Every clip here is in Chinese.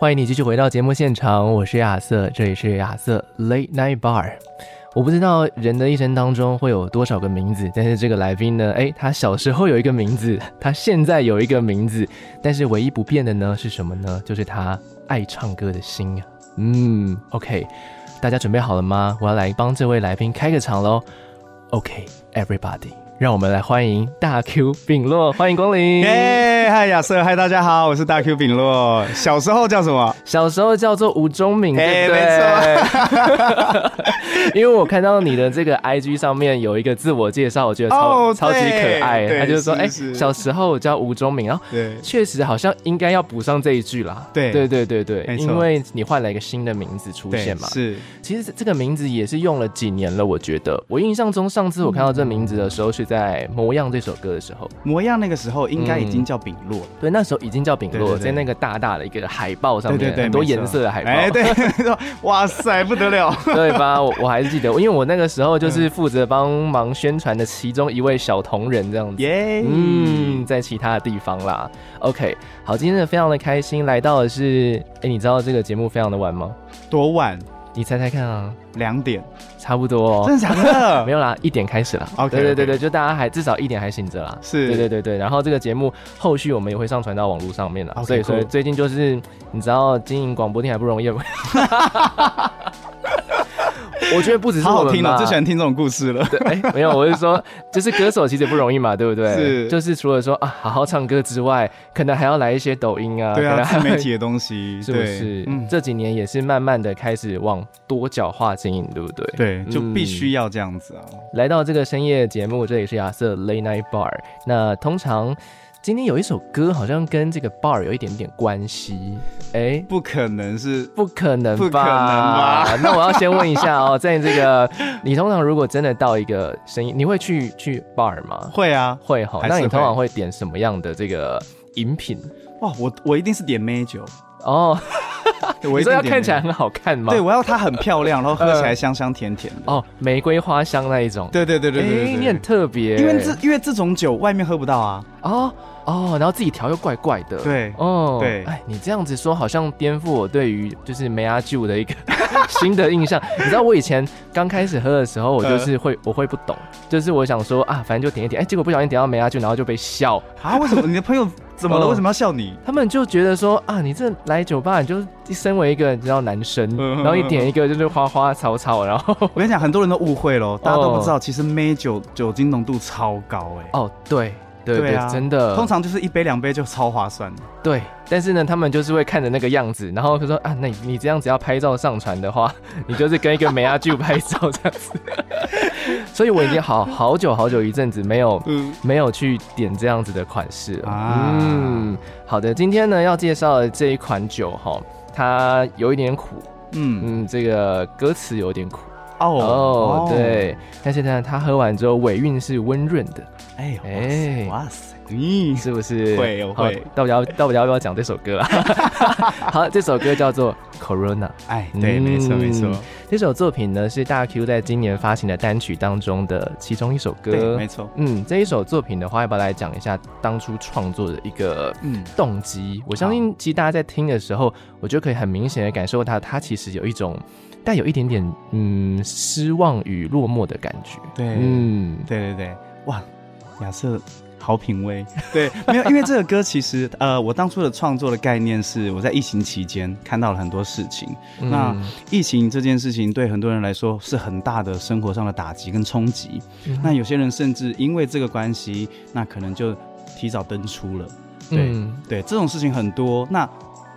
欢迎你继续回到节目现场，我是亚瑟，这里是亚瑟 Late Night Bar。我不知道人的一生当中会有多少个名字，但是这个来宾呢，诶，他小时候有一个名字，他现在有一个名字，但是唯一不变的呢是什么呢？就是他爱唱歌的心啊。嗯，OK，大家准备好了吗？我要来帮这位来宾开个场喽。OK，Everybody。让我们来欢迎大 Q 秉洛，欢迎光临！耶，嗨亚瑟，嗨大家好，我是大 Q 秉洛。小时候叫什么？小时候叫做吴忠敏，对不对？没错。因为我看到你的这个 IG 上面有一个自我介绍，我觉得超、oh, 超级可爱。他就是说，哎，小时候我叫吴忠敏，然后对，确实好像应该要补上这一句啦。对对对对对，因为你换了一个新的名字出现嘛。是，其实这个名字也是用了几年了，我觉得。我印象中上次我看到这名字的时候是。在《模样》这首歌的时候，模样那个时候应该已经叫丙落、嗯，对，那时候已经叫丙落，在那个大大的一个海报上面，对对对，很多颜色的海报，哎，对，哇塞，不得了，对吧？我我还是记得，因为我那个时候就是负责帮忙宣传的其中一位小同仁这样子，耶，嗯，在其他的地方啦。OK，好，今天非常的开心，来到的是，哎，你知道这个节目非常的晚吗？多晚？你猜猜看啊？两点。差不多，真的假的？没有啦，一点开始了。OK，对对对对，就大家还至少一点还醒着啦。是，对对对对。然后这个节目后续我们也会上传到网络上面了。所以所以最近就是你知道经营广播电台不容易吗？我觉得不只是我们好好听了，最喜欢听这种故事了。对，哎、欸，没有，我是说，就是歌手其实也不容易嘛，对不对？是，就是除了说啊，好好唱歌之外，可能还要来一些抖音啊，对啊，自媒体的东西，是不是？嗯，这几年也是慢慢的开始往多角化经营，对不对？对，就必须要这样子啊。来到这个深夜节目，这里是亚瑟 Late Night Bar。那通常。今天有一首歌，好像跟这个 bar 有一点点关系。哎、欸，不可能是？不可能吧？不可能吧？那我要先问一下哦，在这个你通常如果真的到一个声音，你会去去 bar 吗？会啊，会哈。那你通常会点什么样的这个饮品？哇，我我一定是点梅酒哦。我说要看起来很好看吗？对，我要它很漂亮，然后喝起来香香甜甜的。呃、哦，玫瑰花香那一种。对对对对对，对，欸、你很特别，因为这因为这种酒外面喝不到啊。哦。哦，然后自己调又怪怪的，对，哦，对，哎，你这样子说好像颠覆我对于就是梅阿舅的一个 新的印象。你知道我以前刚开始喝的时候，我就是会、呃、我会不懂，就是我想说啊，反正就点一点，哎，结果不小心点到梅阿舅，然后就被笑啊？为什么？你的朋友怎么了？为什么要笑你？他们就觉得说啊，你这来酒吧，你就身为一个你知道男生，然后一点一个就是花花草草，然后我跟你讲，很多人都误会了，大家都不知道，其实梅酒酒精浓度超高，哎，哦，对。对对，啊，真的，通常就是一杯两杯就超划算。对，但是呢，他们就是会看着那个样子，然后就说啊，那你你这样子要拍照上传的话，你就是跟一个美阿舅拍照这样子。所以我已经好好久好久一阵子没有、嗯、没有去点这样子的款式了。啊、嗯，好的，今天呢要介绍的这一款酒哈，它有一点苦。嗯嗯，这个歌词有点苦。哦哦，对，但是呢，它喝完之后尾韵是温润的。哎哎，哇塞，嗯，是不是？会会，到底要到底要不要讲这首歌啊？好，这首歌叫做《Corona》。哎，对，没错没错。这首作品呢是大 Q 在今年发行的单曲当中的其中一首歌。没错。嗯，这一首作品的话，要不要来讲一下当初创作的一个嗯动机？我相信，其实大家在听的时候，我就可以很明显的感受到，它其实有一种带有一点点嗯失望与落寞的感觉。对，嗯，对对对，哇。亚瑟，好品味。对，没有，因为这个歌其实，呃，我当初的创作的概念是我在疫情期间看到了很多事情。嗯、那疫情这件事情对很多人来说是很大的生活上的打击跟冲击。嗯、那有些人甚至因为这个关系，那可能就提早登出了。对、嗯、对，这种事情很多。那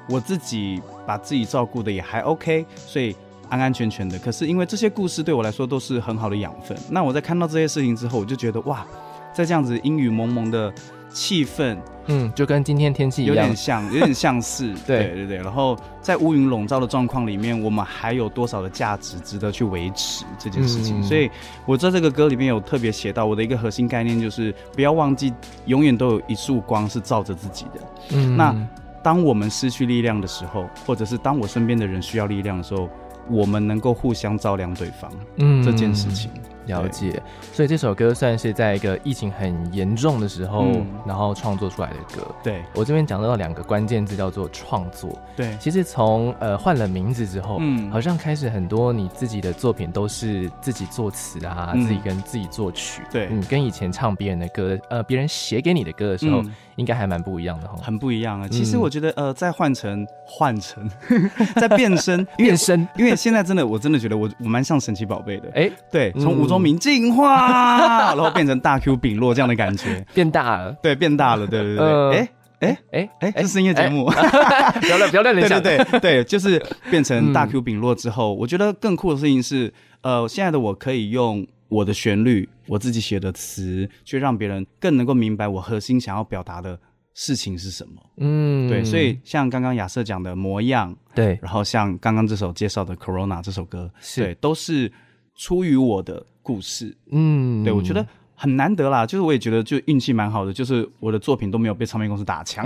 我自己把自己照顾的也还 OK，所以安安全全的。可是因为这些故事对我来说都是很好的养分。那我在看到这些事情之后，我就觉得哇。在这样子阴雨蒙蒙的气氛，嗯，就跟今天天气，有点像，有点像是，对，对对对。然后在乌云笼罩的状况里面，我们还有多少的价值值得去维持这件事情？嗯、所以我在这个歌里面有特别写到，我的一个核心概念就是不要忘记，永远都有一束光是照着自己的。嗯，那当我们失去力量的时候，或者是当我身边的人需要力量的时候，我们能够互相照亮对方，嗯，这件事情。了解，所以这首歌算是在一个疫情很严重的时候，嗯、然后创作出来的歌。对，我这边讲到两个关键字，叫做创作。对，其实从呃换了名字之后，嗯，好像开始很多你自己的作品都是自己作词啊，嗯、自己跟自己作曲。对，嗯，跟以前唱别人的歌，呃，别人写给你的歌的时候，嗯、应该还蛮不一样的哈。很不一样啊！其实我觉得，呃，再换成换成，再 变身 变身，因为现在真的，我真的觉得我我蛮像神奇宝贝的。哎、欸，对，从吴宗明进化，然后变成大 Q 丙落这样的感觉，变大了，对，变大了，对对对，哎哎哎哎，这是音乐节目，不要乱不要乱联想，对对对对，就是变成大 Q 丙落之后，我觉得更酷的事情是，呃，现在的我可以用我的旋律，我自己写的词，去让别人更能够明白我核心想要表达的事情是什么。嗯，对，所以像刚刚亚瑟讲的模样，对，然后像刚刚这首介绍的 Corona 这首歌，是对，都是出于我的。故事，嗯，对，我觉得很难得啦，就是我也觉得就运气蛮好的，就是我的作品都没有被唱片公司打枪。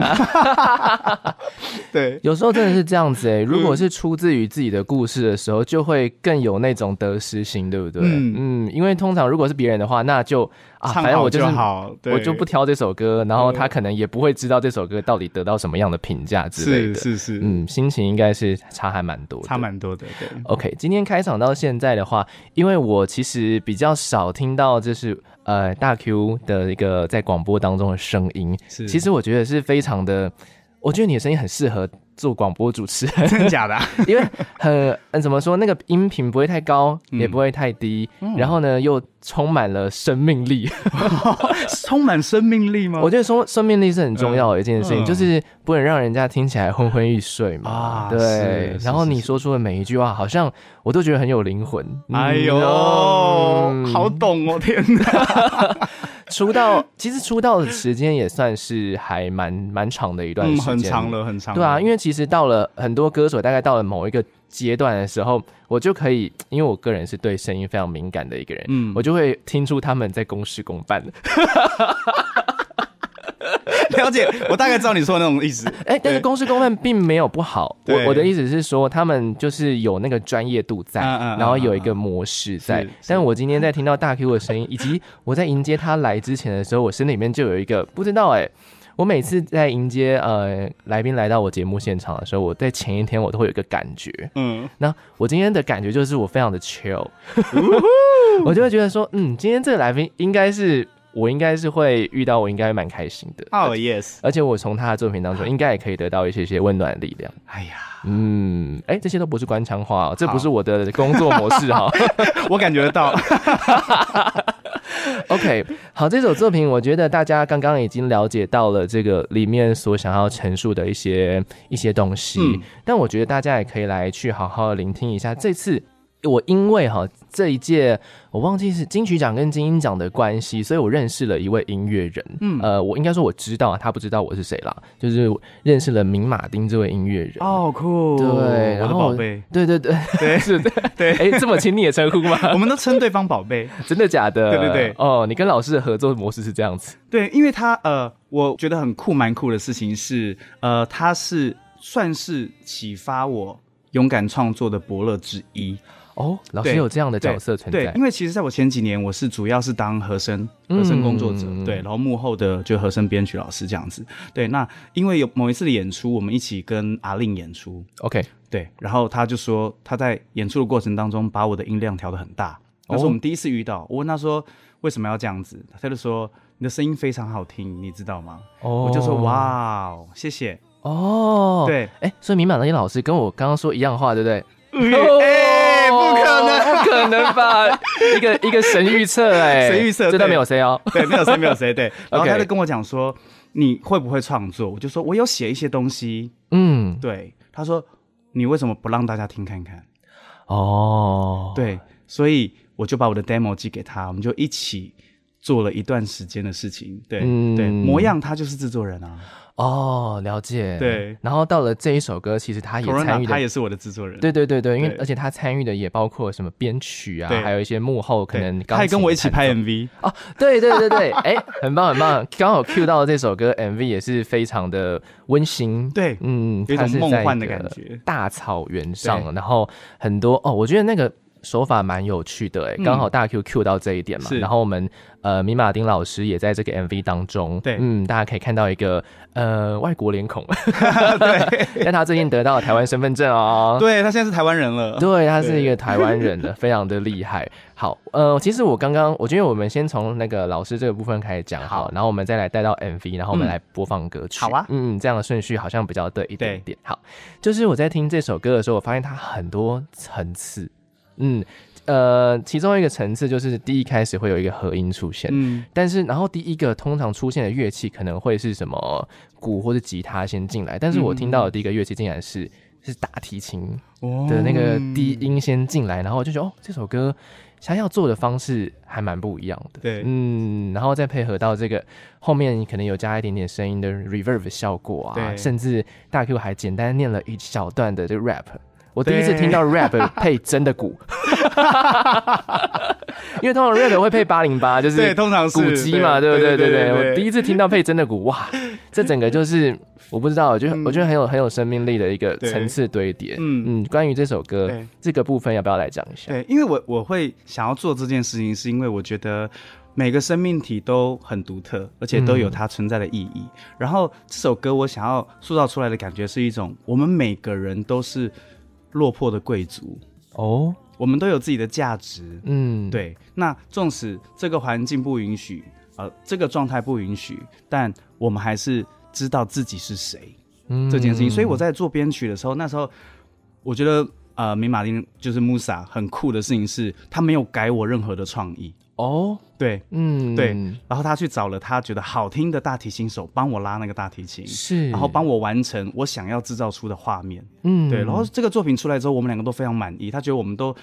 对，有时候真的是这样子哎、欸，如果是出自于自己的故事的时候，就会更有那种得失心，对不对？嗯嗯，因为通常如果是别人的话，那就。啊，反正我就是好，我就不挑这首歌，然后他可能也不会知道这首歌到底得到什么样的评价之类的。是是是，嗯，心情应该是差还蛮多的，差蛮多的。对，OK，今天开场到现在的话，因为我其实比较少听到就是呃大 Q 的一个在广播当中的声音，是，其实我觉得是非常的，我觉得你的声音很适合。做广播主持人，真的假的、啊？因为很嗯，怎么说，那个音频不会太高，嗯、也不会太低，嗯、然后呢，又充满了生命力，充满生命力吗？我觉得说生命力是很重要的一件事情，嗯、就是不能让人家听起来昏昏欲睡嘛。啊，对。然后你说出的每一句话，好像我都觉得很有灵魂。哎呦，嗯、好懂哦！天哪。出道其实出道的时间也算是还蛮蛮长的一段时间，很长了，很长。对啊，因为其实到了很多歌手，大概到了某一个阶段的时候，我就可以，因为我个人是对声音非常敏感的一个人，嗯，我就会听出他们在公事公办了。了解，我大概知道你说的那种意思。哎、欸，但是公事公办并没有不好。我我的意思是说，他们就是有那个专业度在，然后有一个模式在。是但我今天在听到大 Q 的声音，以及我在迎接他来之前的时候，我心里面就有一个不知道哎、欸。我每次在迎接呃来宾来到我节目现场的时候，我在前一天我都会有一个感觉。嗯，那我今天的感觉就是我非常的 chill，我就会觉得说，嗯，今天这个来宾应该是。我应该是会遇到，我应该蛮开心的。哦、oh,，yes。而且我从他的作品当中，应该也可以得到一些些温暖的力量。哎呀，嗯，哎、欸，这些都不是官腔话，这不是我的工作模式哈。好 我感觉得到。OK，好，这首作品我觉得大家刚刚已经了解到了这个里面所想要陈述的一些一些东西，嗯、但我觉得大家也可以来去好好聆听一下这次。我因为哈这一届我忘记是金曲奖跟金音奖的关系，所以我认识了一位音乐人。嗯，呃，我应该说我知道，他不知道我是谁啦，就是认识了明马丁这位音乐人。哦，酷！对，然后，对对对对，是，对，哎，这么亲昵的称呼吗？我们都称对方宝贝，真的假的？对对对。哦，你跟老师的合作模式是这样子？对，因为他呃，我觉得很酷蛮酷的事情是，呃，他是算是启发我勇敢创作的伯乐之一。哦，老师有这样的角色存在。对，对，因为其实在我前几年，我是主要是当和声和声工作者，嗯、对，然后幕后的就和声编曲老师这样子。对，那因为有某一次的演出，我们一起跟阿令演出，OK，对，然后他就说他在演出的过程当中把我的音量调得很大，那是我们第一次遇到。我问他说为什么要这样子，他就说你的声音非常好听，你知道吗？哦，我就说哇，谢谢。哦，对，哎，所以明满那些老师跟我刚刚说一样话，对不对？能，吧？一个一个神预测，哎，神预测，真的没有谁哦，对，没有谁，没有谁，对。然后他就跟我讲说，你会不会创作？我就说我有写一些东西，嗯，对。他说你为什么不让大家听看看？哦，对，所以我就把我的 demo 寄给他，我们就一起做了一段时间的事情。对、嗯、对，模样他就是制作人啊。哦，了解。对，然后到了这一首歌，其实他也参与，他也是我的制作人。对对对对，因为而且他参与的也包括什么编曲啊，还有一些幕后可能。他还跟我一起拍 MV 哦，对对对对，哎，很棒很棒，刚好 cue 到这首歌 MV 也是非常的温馨。对，嗯，有种梦幻的感觉。大草原上，然后很多哦，我觉得那个。手法蛮有趣的哎，刚好大 Q Q 到这一点嘛，嗯、然后我们呃米马丁老师也在这个 MV 当中，对，嗯，大家可以看到一个呃外国脸孔，对，但他最近得到了台湾身份证哦，对他现在是台湾人了，对他是一个台湾人的，非常的厉害。好，呃，其实我刚刚我觉得我们先从那个老师这个部分开始讲好，好然后我们再来带到 MV，然后我们来播放歌曲，好啊，嗯，这样的顺序好像比较对一点点。对。好，就是我在听这首歌的时候，我发现它很多层次，嗯。呃，其中一个层次就是第一开始会有一个和音出现，嗯，但是然后第一个通常出现的乐器可能会是什么鼓或者吉他先进来，但是我听到的第一个乐器竟然是是大提琴的那个低音先进来，然后我就觉得哦，这首歌想要做的方式还蛮不一样的，对，嗯，然后再配合到这个后面可能有加一点点声音的 reverb 效果啊，甚至大 Q 还简单念了一小段的这个 rap。我第一次听到 rap 配真的鼓，因为通常 rap 会配八零八，就是对通常鼓机嘛，对不对？对对。我第一次听到配真的鼓，哇，这整个就是我不知道，我觉得我觉得很有很有生命力的一个层次堆叠。嗯嗯，关于这首歌这个部分，要不要来讲一下？对，因为我我会想要做这件事情，是因为我觉得每个生命体都很独特，而且都有它存在的意义。然后这首歌我想要塑造出来的感觉是一种，我们每个人都是。落魄的贵族哦，我们都有自己的价值，嗯，对。那纵使这个环境不允许，呃，这个状态不允许，但我们还是知道自己是谁，嗯，这件事情。所以我在做编曲的时候，那时候我觉得，呃，明马丁就是 Musa 很酷的事情是，他没有改我任何的创意。哦，对，嗯，对，然后他去找了他觉得好听的大提琴手帮我拉那个大提琴，是，然后帮我完成我想要制造出的画面，嗯，对，然后这个作品出来之后，我们两个都非常满意，他觉得我们都。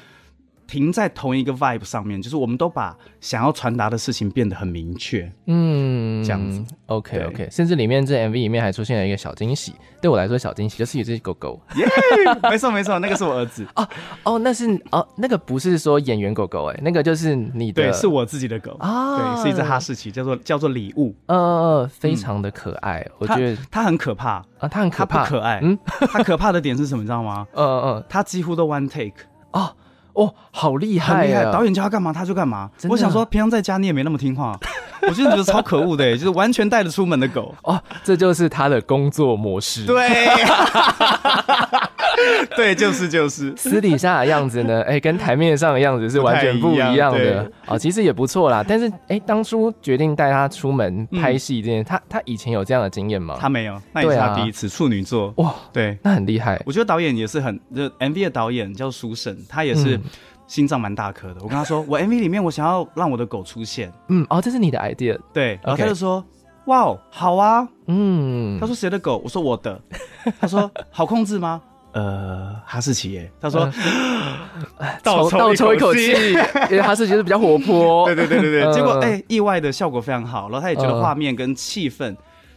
停在同一个 vibe 上面，就是我们都把想要传达的事情变得很明确，嗯，这样子，OK OK，甚至里面这 MV 里面还出现了一个小惊喜，对我来说小惊喜就是一只狗狗，耶，没错没错，那个是我儿子，哦哦，那是哦，那个不是说演员狗狗哎，那个就是你的，对，是我自己的狗。啊，对，是一只哈士奇，叫做叫做礼物，呃，非常的可爱，我觉得它很可怕。啊，它很可怕，不可爱，嗯，它可怕的点是什么，你知道吗？呃 呃，它几乎都 one take，哦。哦，好厉害，厉害！导演叫他干嘛他就干嘛。我想说，平常在家你也没那么听话，我真的觉得超可恶的，就是完全带着出门的狗。哦，这就是他的工作模式。对，对，就是就是。私底下的样子呢？哎，跟台面上的样子是完全不一样的。哦，其实也不错啦。但是，哎，当初决定带他出门拍戏这件，他他以前有这样的经验吗？他没有，那也是他第一次处女座。哇，对，那很厉害。我觉得导演也是很，就 MV 的导演叫苏沈，他也是。心脏蛮大颗的，我跟他说，我 MV 里面我想要让我的狗出现。嗯，哦，这是你的 idea。对，然后他就说，哇哦，好啊。嗯，他说谁的狗？我说我的。他说好控制吗？呃，哈士奇耶。他说倒倒抽一口气，因为哈士奇是比较活泼。对对对对对。结果哎，意外的效果非常好，然后他也觉得画面跟气氛。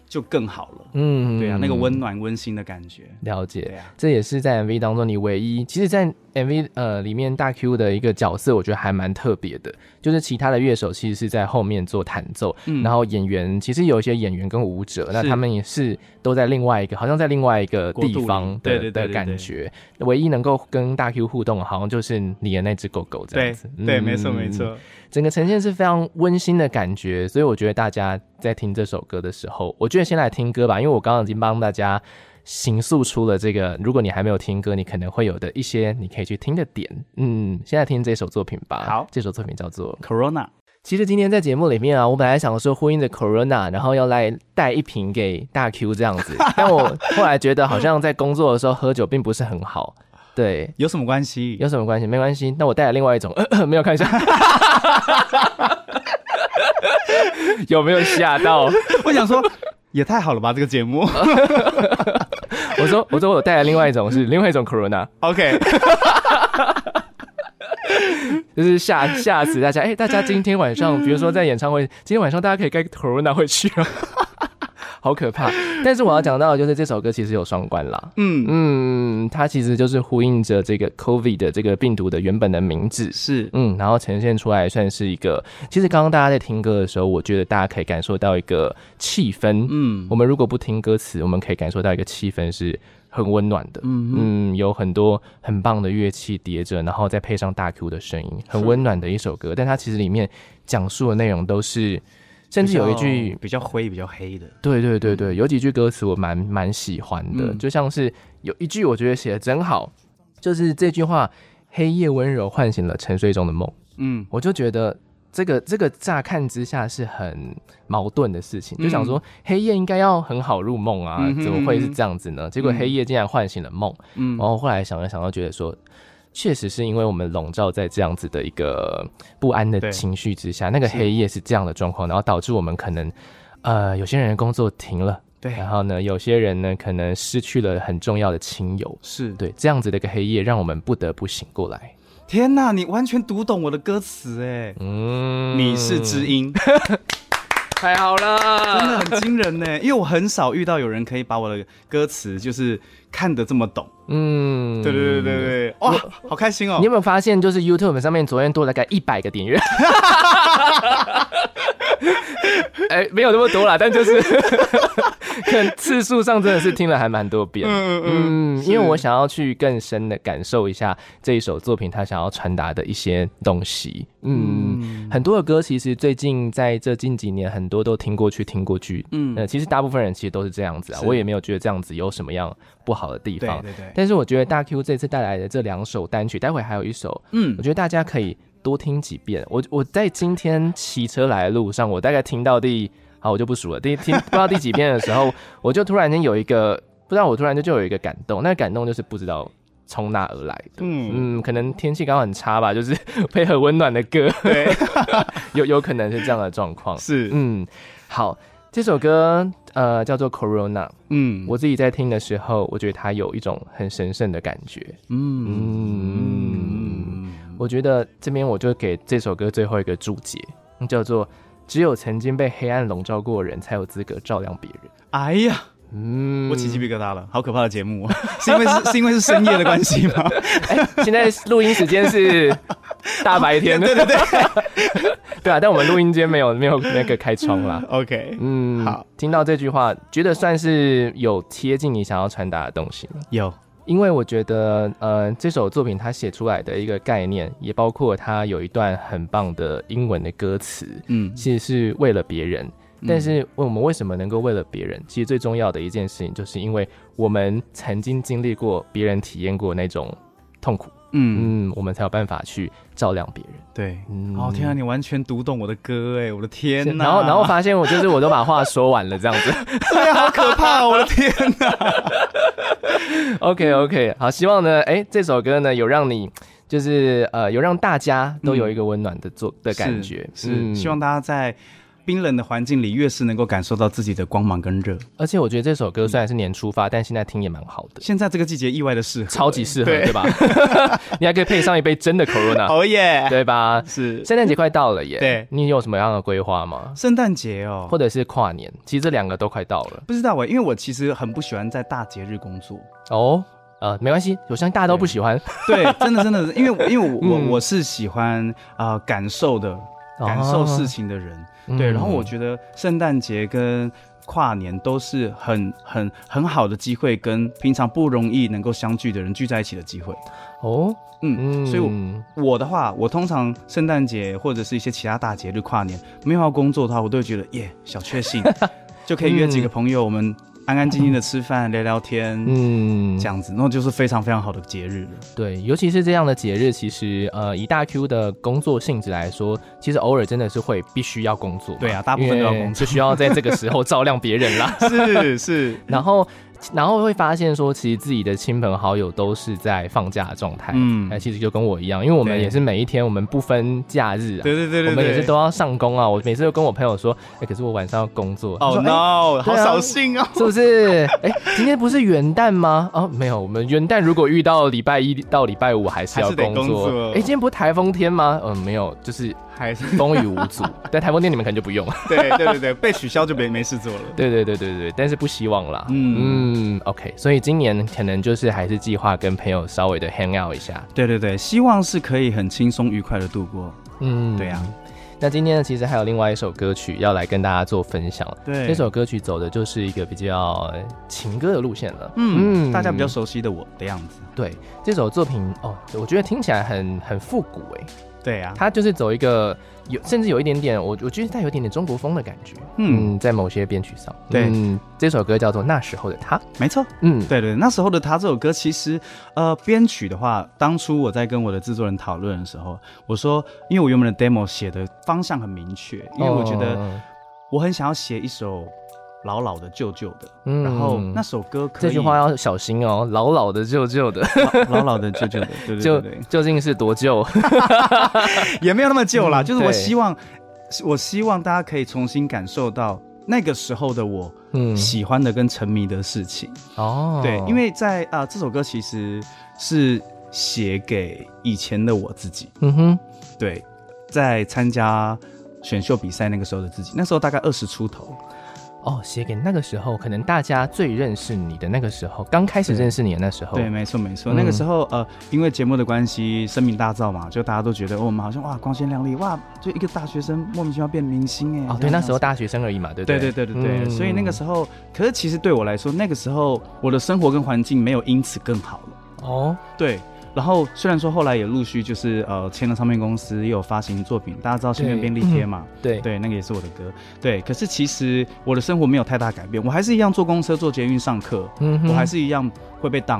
就更好了，嗯，对啊，那个温暖温馨的感觉，了解，对啊，这也是在 MV 当中你唯一，其实，在 MV 呃里面大 Q 的一个角色，我觉得还蛮特别的，就是其他的乐手其实是在后面做弹奏，嗯，然后演员其实有一些演员跟舞者，那他们也是都在另外一个，好像在另外一个地方的的感觉，唯一能够跟大 Q 互动，好像就是你的那只狗狗这样子，对，没错没错。整个呈现是非常温馨的感觉，所以我觉得大家在听这首歌的时候，我觉得先来听歌吧，因为我刚刚已经帮大家形塑出了这个，如果你还没有听歌，你可能会有的一些你可以去听的点。嗯，现在听这首作品吧。好，这首作品叫做 Corona。其实今天在节目里面啊，我本来想说呼应着 Corona，然后要来带一瓶给大 Q 这样子，但我后来觉得好像在工作的时候喝酒并不是很好。对，有什么关系？有什么关系？没关系。那我带了另外一种，呃、没有看一下，有没有吓到？我想说，也太好了吧，这个节目。我说，我说，我带来另外一种是另外一种 Corona。OK。就是吓吓死大家。哎、欸，大家今天晚上，比如说在演唱会，今天晚上大家可以该 Corona 回去啊。好可怕！但是我要讲到的就是这首歌其实有双关啦。嗯嗯，它其实就是呼应着这个 COVID 的这个病毒的原本的名字是嗯，然后呈现出来算是一个。其实刚刚大家在听歌的时候，我觉得大家可以感受到一个气氛。嗯，我们如果不听歌词，我们可以感受到一个气氛是很温暖的。嗯嗯，有很多很棒的乐器叠着，然后再配上大 Q 的声音，很温暖的一首歌。但它其实里面讲述的内容都是。甚至有一句比较灰、比较黑的，对对对对，有几句歌词我蛮蛮喜欢的，嗯、就像是有一句我觉得写的真好，就是这句话：“黑夜温柔唤醒了沉睡中的梦。”嗯，我就觉得这个这个乍看之下是很矛盾的事情，就想说黑夜应该要很好入梦啊，嗯、怎么会是这样子呢？嗯、结果黑夜竟然唤醒了梦。嗯，然后后来想了想，到觉得说。确实是因为我们笼罩在这样子的一个不安的情绪之下，那个黑夜是这样的状况，然后导致我们可能，呃，有些人的工作停了，对，然后呢，有些人呢可能失去了很重要的亲友，是。对这样子的一个黑夜，让我们不得不醒过来。天哪，你完全读懂我的歌词哎，嗯，你是知音。太好了，真的很惊人呢！因为我很少遇到有人可以把我的歌词就是看得这么懂。嗯，对对对对对，哇，好开心哦！你有没有发现，就是 YouTube 上面昨天多了大概一百个点阅？哎、欸，没有那么多啦，但就是 可能次数上真的是听了还蛮多遍。嗯嗯，因为我想要去更深的感受一下这一首作品它想要传达的一些东西。嗯，嗯很多的歌其实最近在这近几年很多都听过去听过去。嗯，呃，其实大部分人其实都是这样子啊，我也没有觉得这样子有什么样不好的地方。对对对。但是我觉得大 Q 这次带来的这两首单曲，待会还有一首，嗯，我觉得大家可以。多听几遍，我我在今天骑车来的路上，我大概听到第，好，我就不数了，第听不知道第几遍的时候，我就突然间有一个，不知道我突然间就有一个感动，那个感动就是不知道从哪而来的，嗯。嗯，可能天气刚好很差吧，就是 配合温暖的歌，对，有有可能是这样的状况，是，嗯，好，这首歌呃叫做 Corona，嗯，我自己在听的时候，我觉得它有一种很神圣的感觉，嗯嗯。嗯我觉得这边我就给这首歌最后一个注解，叫做“只有曾经被黑暗笼罩过的人，才有资格照亮别人。”哎呀，嗯，我起鸡皮疙瘩了，好可怕的节目，是因为是是因为是深夜的关系吗？哎、欸，现在录音时间是大白天，对对对，对啊，但我们录音间没有没有那个开窗啦。OK，嗯，好，听到这句话，觉得算是有贴近你想要传达的东西吗？有。因为我觉得，呃，这首作品它写出来的一个概念，也包括它有一段很棒的英文的歌词，嗯，其实是为了别人。但是我们为什么能够为了别人？其实最重要的一件事情，就是因为我们曾经经历过别人体验过那种痛苦。嗯。嗯，我们才有办法去照亮别人。对，嗯、哦天啊，你完全读懂我的歌哎，我的天呐！然后然后发现我就是我都把话说完了这样子，对，好可怕，我的天呐 OK OK，好，希望呢，哎、欸，这首歌呢有让你就是呃有让大家都有一个温暖的做、嗯、的感觉，是，是嗯、希望大家在。冰冷的环境里，越是能够感受到自己的光芒跟热。而且我觉得这首歌虽然是年初发，嗯、但现在听也蛮好的。现在这个季节意外的适合，超级适合，对，对吧？你还可以配上一杯真的 Corona，哦耶，oh、对吧？是，圣诞节快到了耶。对，你有什么样的规划吗？圣诞节哦，或者是跨年，其实这两个都快到了。不知道哎，因为我其实很不喜欢在大节日工作。哦，呃，没关系，我相信大家都不喜欢。对，真的真的，因为因为我、嗯、我是喜欢啊、呃、感受的，感受事情的人。哦对，然后我觉得圣诞节跟跨年都是很很很好的机会，跟平常不容易能够相聚的人聚在一起的机会。哦，嗯，所以我，我的话，我通常圣诞节或者是一些其他大节日跨年没有要工作的话，我都会觉得耶，小确幸，就可以约几个朋友，我们。安安静静的吃饭聊聊天，嗯，这样子，那就是非常非常好的节日了。对，尤其是这样的节日，其实呃，以大 Q 的工作性质来说，其实偶尔真的是会必须要工作。对啊，大部分都要工作，就需要在这个时候照亮别人啦。是 是。然后然后会发现说，其实自己的亲朋好友都是在放假的状态，嗯，那，其实就跟我一样，因为我们也是每一天，我们不分假日啊，对对对对，我们也是都要上工啊。我每次都跟我朋友说，哎，可是我晚上要工作。哦 no，好扫兴哦，是不是？哎，今天不是元旦吗？哦，没有，我们元旦如果遇到礼拜一到礼拜五还是要工作。哎，今天不是台风天吗？嗯，没有，就是。还是风雨无阻，但台风天你们可能就不用了。对对对对，被取消就没没事做了。对对对对对，但是不希望啦。嗯嗯，OK，所以今年可能就是还是计划跟朋友稍微的 hang out 一下。对对对，希望是可以很轻松愉快的度过。嗯，对呀、啊。那今天呢，其实还有另外一首歌曲要来跟大家做分享。对，这首歌曲走的就是一个比较情歌的路线了。嗯，嗯大家比较熟悉的我的样子。对，这首作品哦，我觉得听起来很很复古哎。对啊，他就是走一个有，甚至有一点点，我我觉得他有一点点中国风的感觉。嗯，在某些编曲上，对，嗯，这首歌叫做《那时候的他》，没错。嗯，对对，那时候的他这首歌，其实呃，编曲的话，当初我在跟我的制作人讨论的时候，我说，因为我原本的 demo 写的方向很明确，因为我觉得我很想要写一首。老老的、旧旧的，嗯，然后那首歌可以，这句话要小心哦。老老的、旧旧的，老老的、旧旧的，对对对，对，究竟是多旧？也没有那么旧啦，嗯，就是我希望，我希望大家可以重新感受到那个时候的我，嗯，喜欢的跟沉迷的事情。哦，对，因为在啊，呃，这首歌其实是写给以前的我自己。嗯哼，对，在参加选秀比赛那个时候的自己，那时候大概二十出头。哦，写给那个时候，可能大家最认识你的那个时候，刚开始认识你的那时候。对，对没错没错，嗯、那个时候呃，因为节目的关系，声名大噪嘛，就大家都觉得、哦、我们好像哇光鲜亮丽哇，就一个大学生莫名其妙变明星哎。哦，对，那时候大学生而已嘛，对不对？对对对对对，嗯、所以那个时候，可是其实对我来说，那个时候我的生活跟环境没有因此更好了。哦，对。然后虽然说后来也陆续就是呃签了唱片公司，也有发行作品，大家知道心愿便利贴嘛？对、嗯、对，那个也是我的歌。对，可是其实我的生活没有太大改变，我还是一样坐公车、坐捷运上课，嗯，我还是一样会被当，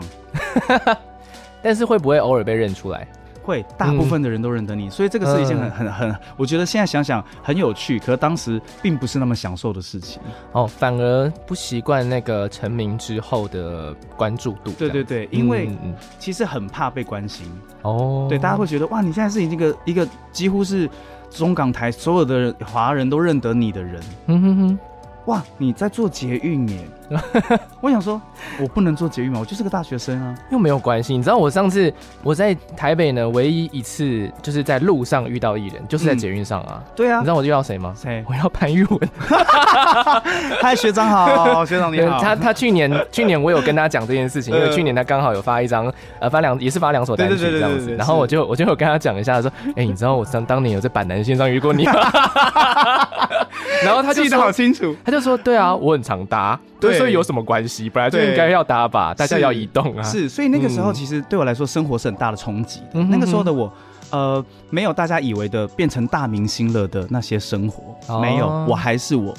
但是会不会偶尔被认出来？会，大部分的人都认得你，嗯、所以这个是一件很很很，我觉得现在想想很有趣，可是当时并不是那么享受的事情。哦，反而不习惯那个成名之后的关注度。对对对，因为其实很怕被关心。哦、嗯，对，大家会觉得哇，你现在是一个一个几乎是中港台所有的华人都认得你的人。嗯哼哼。哇，你在做捷运耶？我想说，我不能做捷运吗？我就是个大学生啊，又没有关系。你知道我上次我在台北呢，唯一一次就是在路上遇到艺人，就是在捷运上啊。对啊，你知道我遇到谁吗？谁？我要潘玉文。嗨，学长好，学长你好。他他去年去年我有跟他讲这件事情，因为去年他刚好有发一张呃发两也是发两首单曲这样子，然后我就我就有跟他讲一下说，哎，你知道我当当年有在板南线上遇过你吗？然后他就记得好清楚，他就说对啊，我很常搭。对，所以有什么关系？本来就应该要搭吧，大家要移动啊。是，所以那个时候其实对我来说，生活是很大的冲击的。那个时候的我，呃，没有大家以为的变成大明星了的那些生活，没有，我还是我。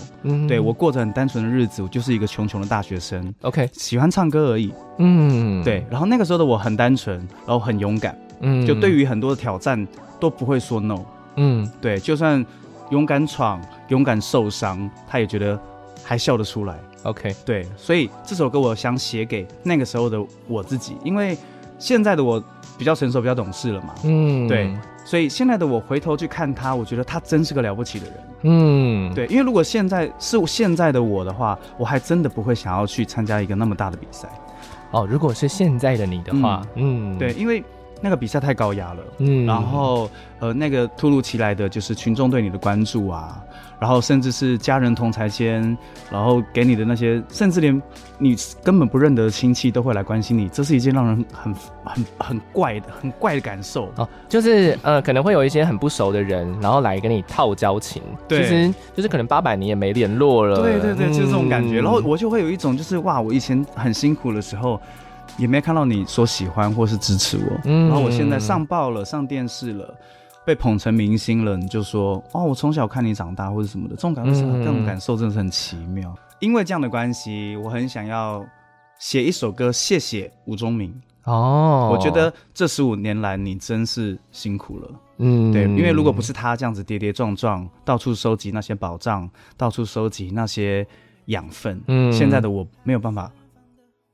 对，我过着很单纯的日子，我就是一个穷穷的大学生。OK，喜欢唱歌而已。嗯，对。然后那个时候的我很单纯，然后很勇敢。嗯，就对于很多的挑战都不会说 no。嗯，对，就算勇敢闯、勇敢受伤，他也觉得还笑得出来。OK，对，所以这首歌我想写给那个时候的我自己，因为现在的我比较成熟、比较懂事了嘛。嗯，对，所以现在的我回头去看他，我觉得他真是个了不起的人。嗯，对，因为如果现在是现在的我的话，我还真的不会想要去参加一个那么大的比赛。哦，如果是现在的你的话，嗯，嗯对，因为那个比赛太高压了。嗯，然后呃，那个突如其来的就是群众对你的关注啊。然后甚至是家人同才间，然后给你的那些，甚至连你根本不认得的亲戚都会来关心你，这是一件让人很 很很怪的、很怪的感受哦。就是呃，可能会有一些很不熟的人，然后来跟你套交情，对，其实就是可能八百年也没联络了。对对对，就是这种感觉。嗯、然后我就会有一种，就是哇，我以前很辛苦的时候，也没看到你说喜欢或是支持我，嗯，然后我现在上报了，上电视了。被捧成明星了，你就说哦，我从小看你长大，或者什么的，这种感受，这种感受真的是很奇妙。嗯、因为这样的关系，我很想要写一首歌，谢谢吴宗明哦。我觉得这十五年来你真是辛苦了，嗯，对，因为如果不是他这样子跌跌撞撞，到处收集那些宝藏，到处收集那些养分，嗯，现在的我没有办法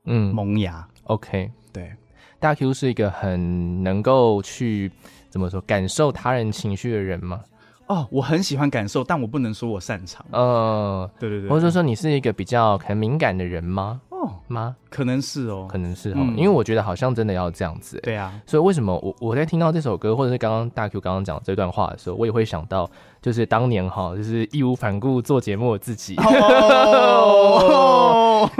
嗯，萌芽。OK，对，大 Q 是一个很能够去怎么说感受他人情绪的人吗？哦，我很喜欢感受，但我不能说我擅长。呃，对对对，或者说你是一个比较很敏感的人吗？哦吗？可能是哦，可能是哦，因为我觉得好像真的要这样子。对啊，所以为什么我我在听到这首歌，或者是刚刚大 Q 刚刚讲这段话的时候，我也会想到，就是当年哈，就是义无反顾做节目的自己。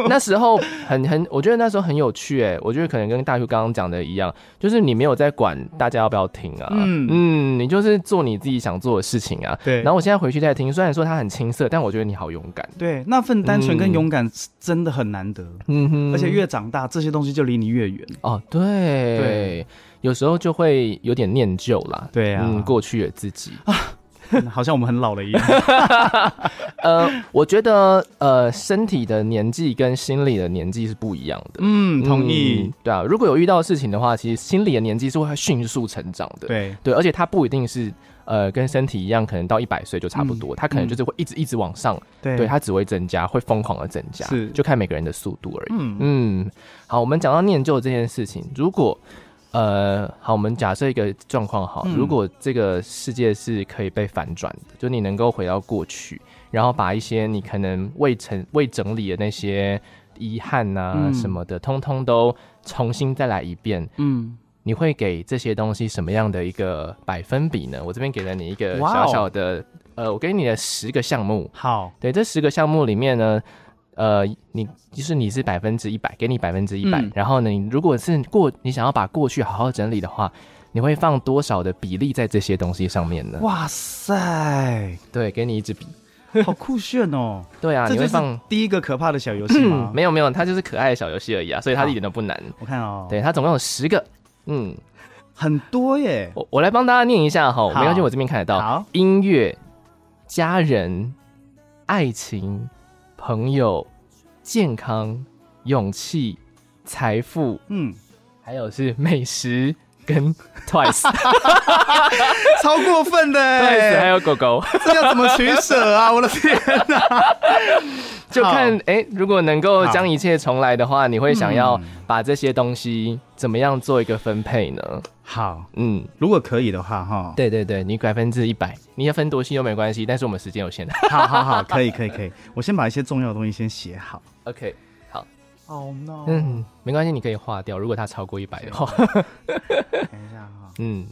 那时候很很，我觉得那时候很有趣哎，我觉得可能跟大叔刚刚讲的一样，就是你没有在管大家要不要听啊，嗯嗯，你就是做你自己想做的事情啊。对。然后我现在回去再听，虽然说它很青涩，但我觉得你好勇敢。对，那份单纯跟勇敢真的很难得。嗯哼，而且越长大，这些东西就离你越远哦。对对，有时候就会有点念旧啦。对啊，嗯，过去的自己啊，好像我们很老了一样。呃，我觉得呃，身体的年纪跟心理的年纪是不一样的。嗯，同意。嗯，对啊，如果有遇到事情的话，其实心理的年纪是会迅速成长的。对对，而且它不一定是。呃，跟身体一样，可能到一百岁就差不多，它、嗯、可能就是会一直一直往上，对，对，它只会增加，会疯狂的增加，是，就看每个人的速度而已。嗯嗯，好，我们讲到念旧这件事情，如果呃，好，我们假设一个状况，好，如果这个世界是可以被反转的，就你能够回到过去，然后把一些你可能未成未整理的那些遗憾啊什么的，嗯、通通都重新再来一遍，嗯。你会给这些东西什么样的一个百分比呢？我这边给了你一个小小的，Wow 呃，我给你的十个项目。好，对，这十个项目里面呢，呃，你就是你是百分之一百，给你百分之一百。然后呢，你如果是过，你想要把过去好好整理的话，你会放多少的比例在这些东西上面呢？哇塞，对，给你一支笔，好酷炫哦！对啊，你会放第一个可怕的小游戏吗？没有没有，它就是可爱的小游戏而已啊，所以它一点都不难。我看哦，对，它总共有十个。嗯，很多耶。我我来帮大家念一下哈，没关系，我这边看得到。好，音乐、家人、爱情、朋友、健康、勇气、财富，嗯，还有是美食。跟 Twice，超过分的 Twice 还有狗狗，这要怎么取舍啊？我的天哪！就看哎、欸，如果能够将一切重来的话，你会想要把这些东西怎么样做一个分配呢？好，嗯，如果可以的话，哈，对对对，你百分之一百，你要分多细都没关系，但是我们时间有限 的。好好好，可以可以可以，我先把一些重要的东西先写好。OK。Oh no！嗯，没关系，你可以划掉。如果它超过一百的话，等一下哈。嗯，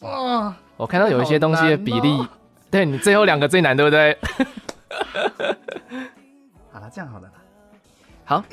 哇，我看到有一些东西的比例，对你最后两个最难，对不对？好了，这样好了。好。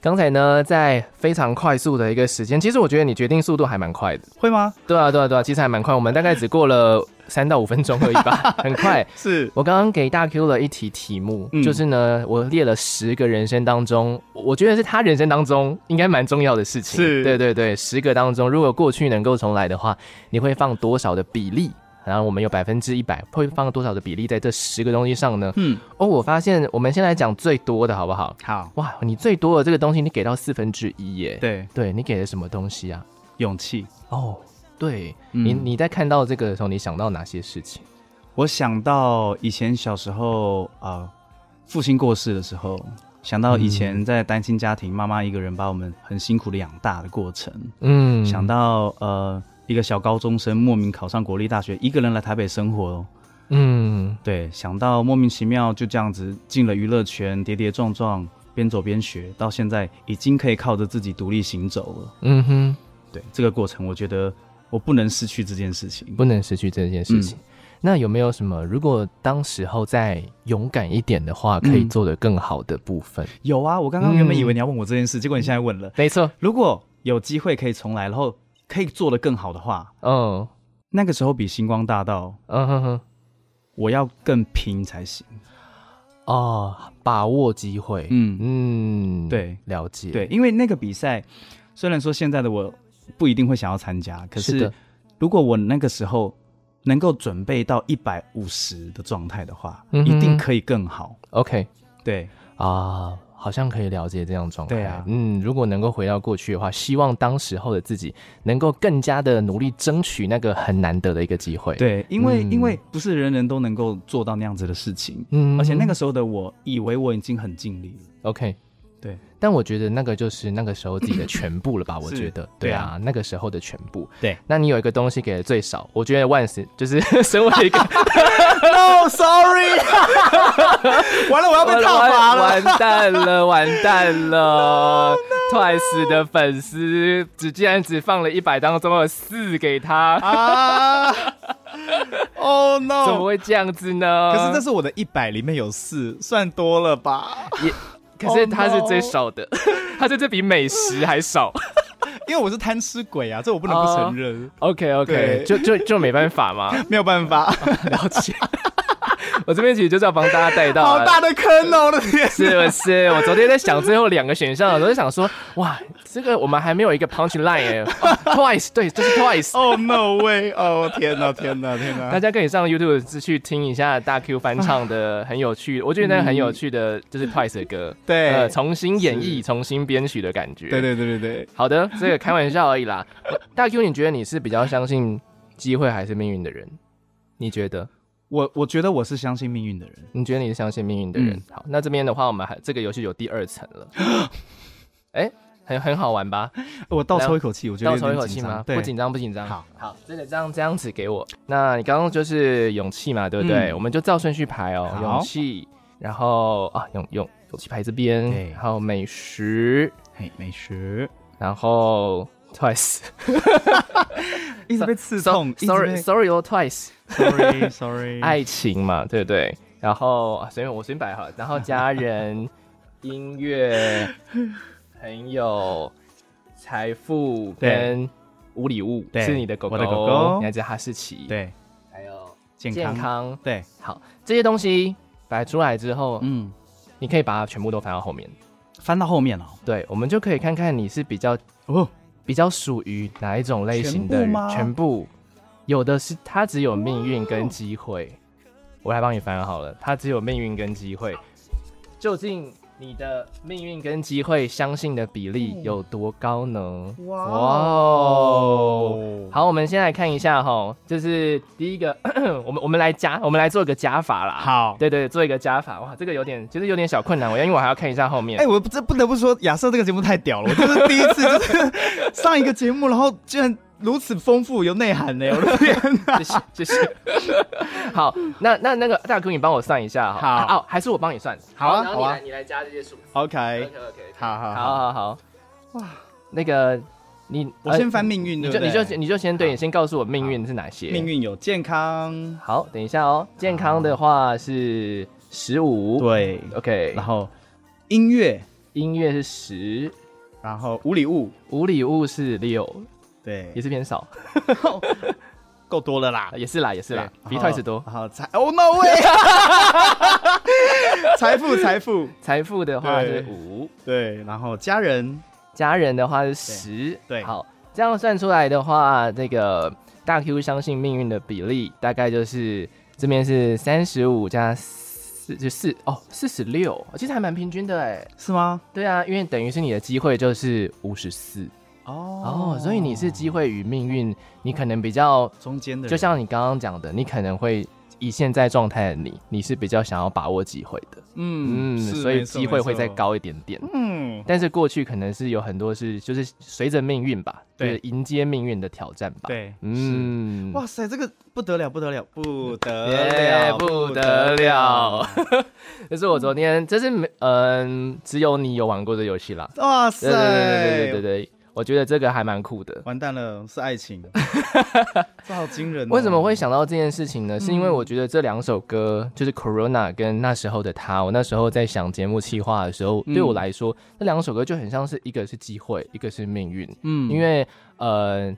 刚才呢，在非常快速的一个时间，其实我觉得你决定速度还蛮快的，会吗？对啊，对啊，对啊，其实还蛮快。我们大概只过了 三到五分钟而已吧，很快。是我刚刚给大 Q 了一题题目，嗯、就是呢，我列了十个人生当中，我觉得是他人生当中应该蛮重要的事情。是，对对对，十个当中，如果过去能够重来的话，你会放多少的比例？然后我们有百分之一百，会放多少的比例在这十个东西上呢？嗯，哦，我发现我们先来讲最多的好不好？好，哇，你最多的这个东西，你给到四分之一耶。对，对你给了什么东西啊？勇气。哦，对，嗯、你你在看到这个的时候，你想到哪些事情？我想到以前小时候啊，呃、父亲过世的时候，想到以前在单亲家庭，妈妈一个人把我们很辛苦的养大的过程。嗯，想到呃。一个小高中生莫名考上国立大学，一个人来台北生活哦。嗯，对，想到莫名其妙就这样子进了娱乐圈，跌跌撞撞，边走边学，到现在已经可以靠着自己独立行走了。嗯哼，对，这个过程，我觉得我不能失去这件事情，不能失去这件事情。嗯，那有没有什么，如果当时候再勇敢一点的话，可以做得更好的部分？嗯，有啊，我刚刚原本以为你要问我这件事，嗯，结果你现在问了。没错，如果有机会可以重来，然后。可以做得更好的话，嗯，那个时候比星光大道，嗯哼哼，我要更拼才行。哦，把握机会，嗯。嗯，对，了解，对，因为那个比赛，虽然说现在的我不一定会想要参加，可是如果我那个时候能够准备到一百五十的状态的话，嗯、一定可以更好。OK，对。啊。好像可以了解这样状态。对啊，嗯，如果能够回到过去的话，希望当时候的自己能够更加的努力，争取那个很难得的一个机会。对，因为、嗯、因为不是人人都能够做到那样子的事情。嗯，而且那个时候的我以为我已经很尽力了。OK，对。但我觉得那个就是那个时候自己的全部了吧？我觉得，对啊，那个时候的全部。对，那你有一个东西给的最少，我觉得万斯就是 身为一个，No sorry，完了，我要被挞伐了，完蛋了，完蛋了，Twice 的粉丝只竟然只放了一百当中的四给他啊！Oh no，怎么会这样子呢？可是这是我的一百里面有四，算多了吧？也。可是他是最少的，他在这比美食还少，因为我是贪吃鬼啊，这我不能不承认。Uh, OK OK，就就就没办法嘛，没有办法，了解。我这边其实就是要帮大家带到，好大的坑哦！我的天，是不是？我昨天在想最后两个选项的时候，就想说，哇，这个我们还没有一个 punch line 哎、哦、，Twice，对，就是 Twice。Oh no way！哦天哪，天哪，天哪！大家可以上 YouTube 去听一下大 Q 翻唱的很有趣，我觉得那个很有趣的，就是 Twice 的歌，对，呃，重新演绎、重新编曲的感觉。对对对对对。好的，这个开玩笑而已啦。大 Q，你觉得你是比较相信机会还是命运的人？你觉得？我我觉得我是相信命运的人，你觉得你是相信命运的人？嗯、好，那这边的话，我们还这个游戏有第二层了。哎、欸，很很好玩吧？我倒抽一口气，我觉得倒抽一口气吗？不紧张，不紧张。好，好，这个这样这样子给我。那你刚刚就是勇气嘛，对不对？嗯、我们就照顺序排哦。勇气，然后啊，勇勇勇气排这边，然后美食，嘿，美食，然后 Twice，一直被刺痛。So, sorry，sorry，哦，Twice。Sorry, Sorry，爱情嘛，对不对？然后随便我随便摆好，然后家人、音乐、朋友、财富跟无礼物是你的狗狗，我的狗狗，你还记得哈士奇，对，还有健康，健康，对，好，这些东西摆出来之后，嗯，你可以把它全部都翻到后面，翻到后面哦，对，我们就可以看看你是比较哦，比较属于哪一种类型的人，全部。有的是他只有命运跟机会，我来帮你翻好了。他只有命运跟机会，究竟你的命运跟机会相信的比例有多高呢？哇哦！好，我们先来看一下哈，就是第一个，我们我们来加，我们来做一个加法啦。好，对，对对，做一个加法。哇，这个有点其实有点小困难，我因为我还要看一下后面。哎、欸，我这不得不说，亚瑟这个节目太屌了，我就是第一次 就是上一个节目，然后居然。如此丰富有内涵呢！我的天哪，谢谢谢谢。好，那那那个大哥，你帮我算一下哈。好，哦，还是我帮你算。好啊，好啊，你来加这些数。OK OK OK，好好好好好。哇，那个你我先翻命运，你就你就你就先对，你先告诉我命运是哪些？命运有健康。好，等一下哦，健康的话是十五。对，OK。然后音乐，音乐是十。然后无礼物，无礼物是六。对，也是偏少，够多了啦，也是啦，也是啦，比 Twice 多。好，财，Oh no way！财富，财富，财富的话是五，对，然后家人，家人的话是十，对，好，这样算出来的话，这个大 Q 相信命运的比例大概就是这边是三十五加四就四哦，四十六，其实还蛮平均的哎，是吗？对啊，因为等于是你的机会就是五十四。哦哦，所以你是机会与命运，你可能比较中间的，就像你刚刚讲的，你可能会以现在状态的你，你是比较想要把握机会的，嗯嗯，所以机会会再高一点点，嗯，但是过去可能是有很多是就是随着命运吧，对，迎接命运的挑战吧，对，嗯，哇塞，这个不得了，不得了，不得了，不得了，这是我昨天，这是嗯，只有你有玩过的游戏啦，哇塞，对对对对对对。我觉得这个还蛮酷的。完蛋了，是爱情，这好惊人哦。为什么会想到这件事情呢？是因为我觉得这两首歌，就是 Corona 跟那时候的他，我那时候在想节目企划的时候，对我来说，那两首歌就很像是一个是机会，一个是命运。嗯，因为呃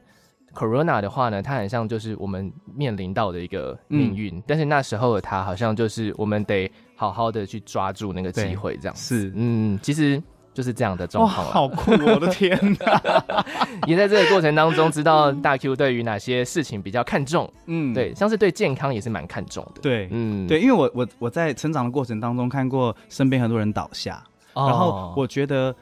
，Corona 的话呢，它很像就是我们面临到的一个命运，但是那时候的他好像就是我们得好好的去抓住那个机会，这样。是，嗯，其实。就是这样的状况，好酷！我的天哪，也在这个过程当中，知道大 Q 对于哪些事情比较看重。嗯，对，像是对健康也是蛮看重的。对，嗯，对，因为我我我在成长的过程当中看过身边很多人倒下，哦、然后我觉得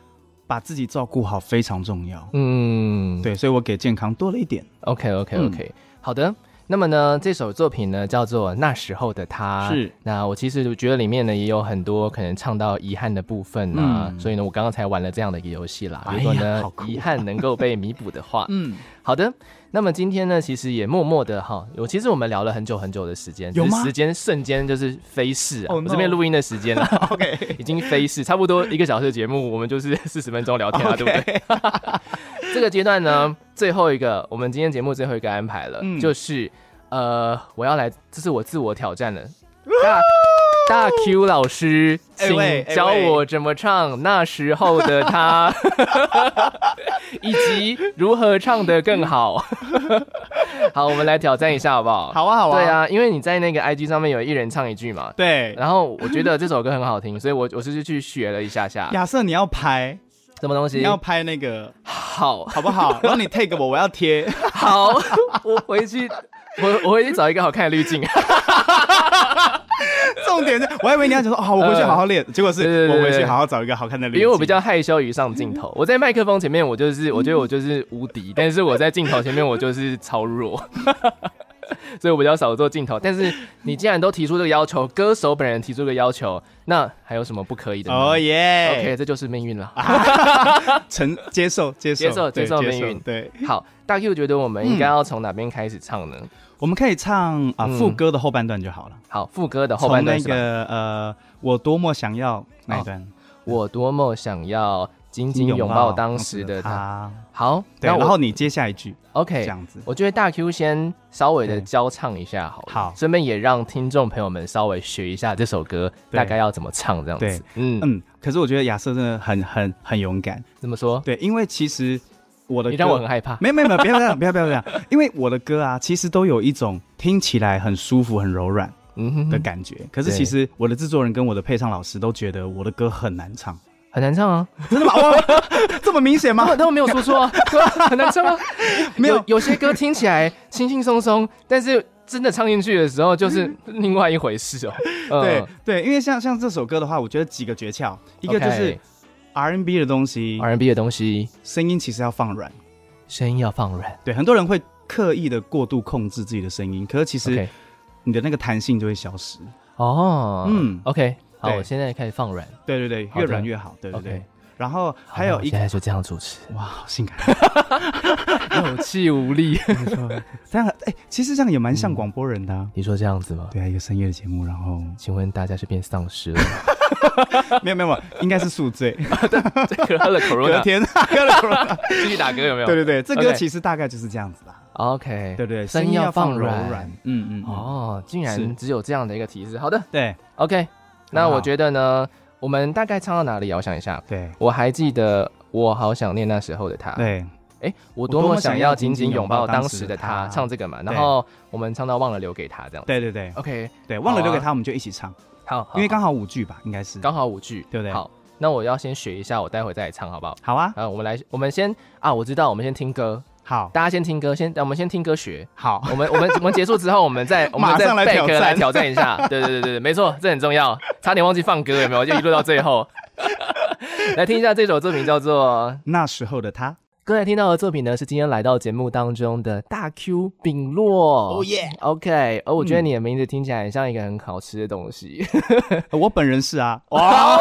把自己照顾好非常重要。嗯，对，所以我给健康多了一点。OK OK OK，、嗯、好的。那么呢，这首作品呢叫做《那时候的他》。是。那我其实觉得里面呢也有很多可能唱到遗憾的部分啊，嗯、所以呢，我刚刚才玩了这样的一个游戏啦。如果呢遗憾能够被弥补的话，嗯，好的。那么今天呢，其实也默默的哈，我其实我们聊了很久很久的时间，有吗？时间瞬间就是飞逝啊！Oh. 我这边录音的时间了，OK，已经飞逝，差不多一个小时的节目，我们就是四十分钟聊天了.对不对？这个阶段呢，最后一个，我们今天节目最后一个安排了，嗯、就是呃，我要来，这是我自我挑战的。大大 Q 老师，请教我怎么唱 那时候的他，以及如何唱得更好。好，我们来挑战一下好不好？好啊，好啊。对啊，因为你在那个 IG 上面有一人唱一句嘛。对。然后我觉得这首歌很好听，所以我我是去学了一下下。亚瑟，你要拍什么东西？你要拍那个好，好不好？然后你 take 我，我要贴。好，我回去。我我回去找一个好看的滤镜。重点是，我还以为你要讲说，哦，我回去好好练。结果是我回去好好找一个好看的滤镜。因为我比较害羞于上镜头，我在麦克风前面，我就是我觉得我就是无敌，但是我在镜头前面，我就是超弱。所以我比较少做镜头。但是你既然都提出这个要求，歌手本人提出这个要求，那还有什么不可以的？哦耶！OK，这就是命运了。承接受接受接受接受命运。对，好，大 Q 觉得我们应该要从哪边开始唱呢？我们可以唱啊副歌的后半段就好了。好，副歌的后半段那个呃，我多么想要那一段，我多么想要紧紧拥抱当时的他。好，然后你接下一句，OK，这样子。我觉得大 Q 先稍微的教唱一下好了，好，顺便也让听众朋友们稍微学一下这首歌大概要怎么唱这样子。嗯嗯。可是我觉得亚瑟真的很很很勇敢。怎么说？对，因为其实。我的歌你让我很害怕。没有没有没有，不要这样，不要不要这样。因为我的歌啊，其实都有一种听起来很舒服、很柔软嗯的感觉。可是其实我的制作人跟我的配唱老师都觉得我的歌很难唱，很难唱啊！真的吗？这么明显吗？他们没有说错啊，很难唱啊。没有，有些歌听起来轻轻松松，但是真的唱进去的时候就是另外一回事哦。对对，因为像像这首歌的话，我觉得几个诀窍，一个就是。R N B 的东西，R N B 的东西，声音其实要放软，声音要放软。对，很多人会刻意的过度控制自己的声音，可是其实你的那个弹性就会消失。哦，嗯，OK，好，我现在开始放软。对对对，越软越好。对对对。然后还有一个，现在就这样主持，哇，好性感，有气无力。没错，这样哎，其实这样也蛮像广播人的。你说这样子吗？对啊，一个深夜的节目，然后，请问大家是变丧尸了？没有没有，应该是宿醉。喝了 Corona，天，喝了 Corona，继续打歌有没有？对对对，这歌其实大概就是这样子啦。OK，对对，声音要放软。嗯嗯。哦，竟然只有这样的一个提示。好的，对，OK。那我觉得呢，我们大概唱到哪里？我想一下。对，我还记得，我好想念那时候的他。对，哎，我多么想要紧紧拥抱当时的他，唱这个嘛。然后我们唱到忘了留给他这样。对对对，OK，对，忘了留给他，我们就一起唱。好，因为刚好五句吧，应该是刚好五句，对不对？好，那我要先学一下，我待会再来唱，好不好？好啊，啊，我们来，我们先啊，我知道，我们先听歌。好，大家先听歌，先，我们先听歌学。好，我们我们我们结束之后，我们再 我们再来挑战来挑战一下。对对对对，没错，这很重要。差点忘记放歌，有没有？就一路到最后，来听一下这首作品，叫做《那时候的他》。刚才听到的作品呢，是今天来到节目当中的大 Q 丙洛。哦耶，OK。而我觉得你的名字听起来很像一个很好吃的东西。我本人是啊。哇！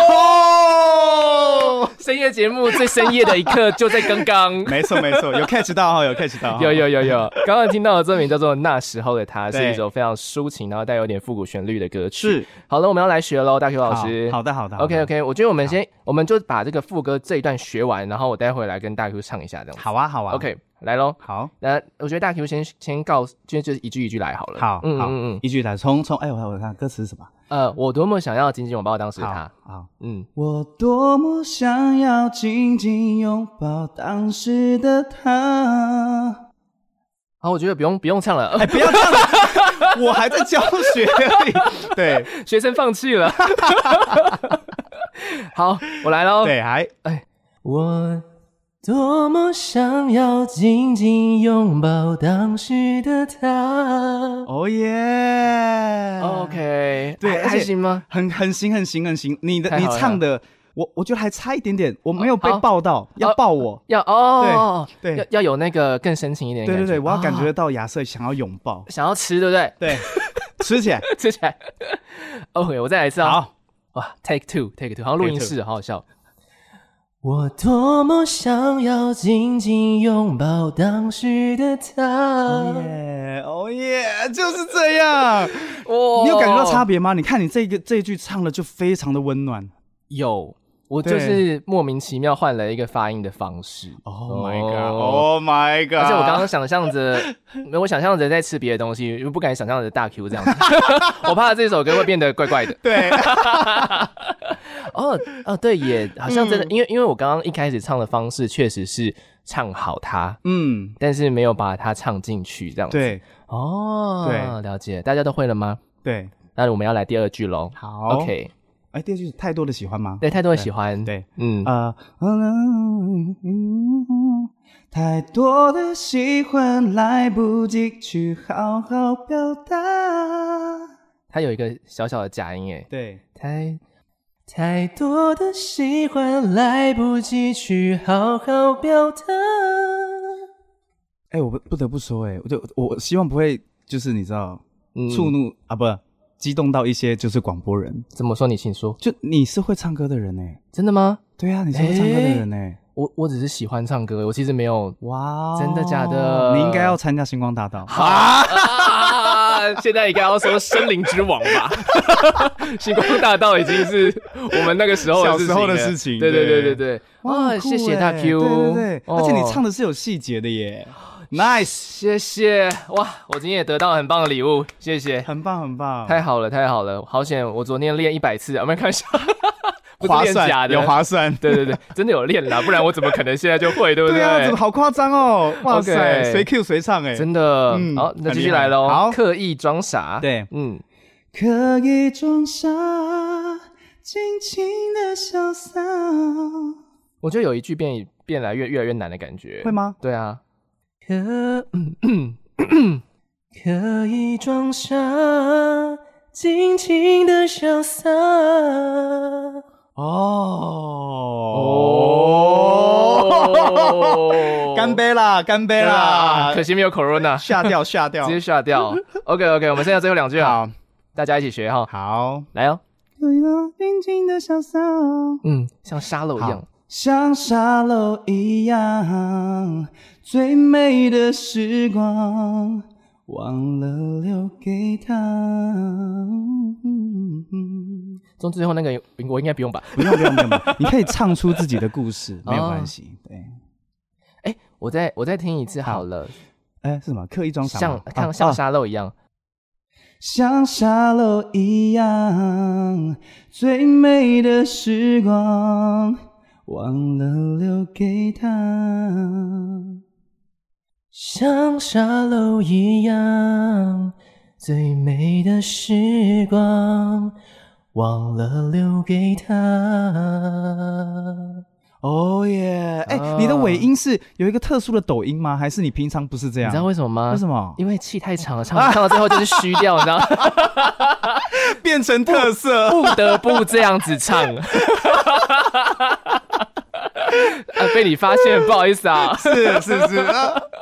深夜节目最深夜的一刻就在刚刚。没错没错，有 catch 到哈，有 catch 到。有有有有。刚刚听到的作品叫做《那时候的他》，是一首非常抒情，然后带有点复古旋律的歌曲。是。好了，我们要来学喽，大 Q 老师。好的好的。OK OK，我觉得我们先，我们就把这个副歌这一段学完，然后我待会来跟大 Q 唱一下。这样好啊，好啊，OK，来喽。好，那我觉得大 Q 先先告，就就一句一句来好了。好，嗯嗯嗯，一句来，从从，哎，我我看歌词是什么？呃，我多么想要紧紧拥抱当时的他。好，嗯，我多么想要紧紧拥抱当时的他。好，我觉得不用不用唱了，哎，不要唱了，我还在教学。对，学生放弃了。好，我来喽。对，还，哎，我。多么想要紧紧拥抱当时的他。哦耶，OK，对，还行吗？很很行，很行，很行。你的你唱的我我觉得还差一点点，我没有被抱到，哦、要抱我，哦、要哦，对对，要要有那个更深情一点对对对，我要感觉到亚瑟想要拥抱，哦、想要吃，对不对？对，吃起来，吃起来。OK，我再来一次！好，哇，Take two，Take two，好像录音室，好好笑。我多么想要紧紧拥抱当时的他，哦耶，哦耶，就是这样。哇，你有感觉到差别吗？你看你这个这一句唱的就非常的温暖，有。我就是莫名其妙换了一个发音的方式。Oh my god！Oh my god！而且我刚刚想象着，我想象着在吃别的东西，又不敢想象着大 Q 这样子，我怕这首歌会变得怪怪的。对。哦哦，对，也好像真的，因为因为我刚刚一开始唱的方式确实是唱好它，嗯，但是没有把它唱进去这样子。对。哦，对，了解。大家都会了吗？对。那我们要来第二句喽。好。OK。哎，第二句是太多的喜欢吗？对，太多的喜欢。对，嗯啊，太多的喜欢来不及去好好表达。它有一个小小的假音，哎，对，太太多的喜欢来不及去好好表达。哎，我不不得不说，哎，我就我希望不会就是你知道触怒啊，不。激动到一些就是广播人怎么说？你请说。就你是会唱歌的人呢？真的吗？对啊，你是会唱歌的人呢。我我只是喜欢唱歌，我其实没有哇，真的假的？你应该要参加星光大道。啊！现在应该要说森林之王吧？星光大道已经是我们那个时候小时候的事情。对对对对对。哇，谢谢大 Q。对对对，而且你唱的是有细节的耶。Nice，谢谢哇！我今天也得到很棒的礼物，谢谢，很棒很棒，太好了太好了，好险！我昨天练一百次，有没有看一下？划算，有划算，对对对，真的有练啦，不然我怎么可能现在就会，对不对？对啊，怎么好夸张哦！哇塞，随 Q 随唱哎，真的，好，那继续来喽。好，刻意装傻，对，嗯，刻意装傻，尽情的潇洒。我觉得有一句变变来越越来越难的感觉，会吗？对啊。可可以装傻，尽情的潇洒。哦哦，干杯啦，干杯啦！可惜没有 Corona，吓掉，吓掉，直接吓掉。OK，OK，我们剩下最后两句啊，大家一起学哈。好，来哦。尽情的潇洒，嗯，像沙漏一样，像沙漏一样。最美的时光，忘了留给他。从最后那个，我应该不用吧？不用，不用，不用，你可以唱出自己的故事，没有关系。对，哎，我再我再听一次好了。哎，是什么？刻意装傻，像像像沙漏一样，像沙漏一样，最美的时光，忘了留给他。像沙漏一样，最美的时光，忘了留给他。哦耶！哎，你的尾音是有一个特殊的抖音吗？还是你平常不是这样？你知道为什么吗？为什么？因为气太长了，唱唱到最后就是虚掉，你知道吗？变成特色，不，不得不这样子唱。啊！被你发现，不好意思啊，是是是，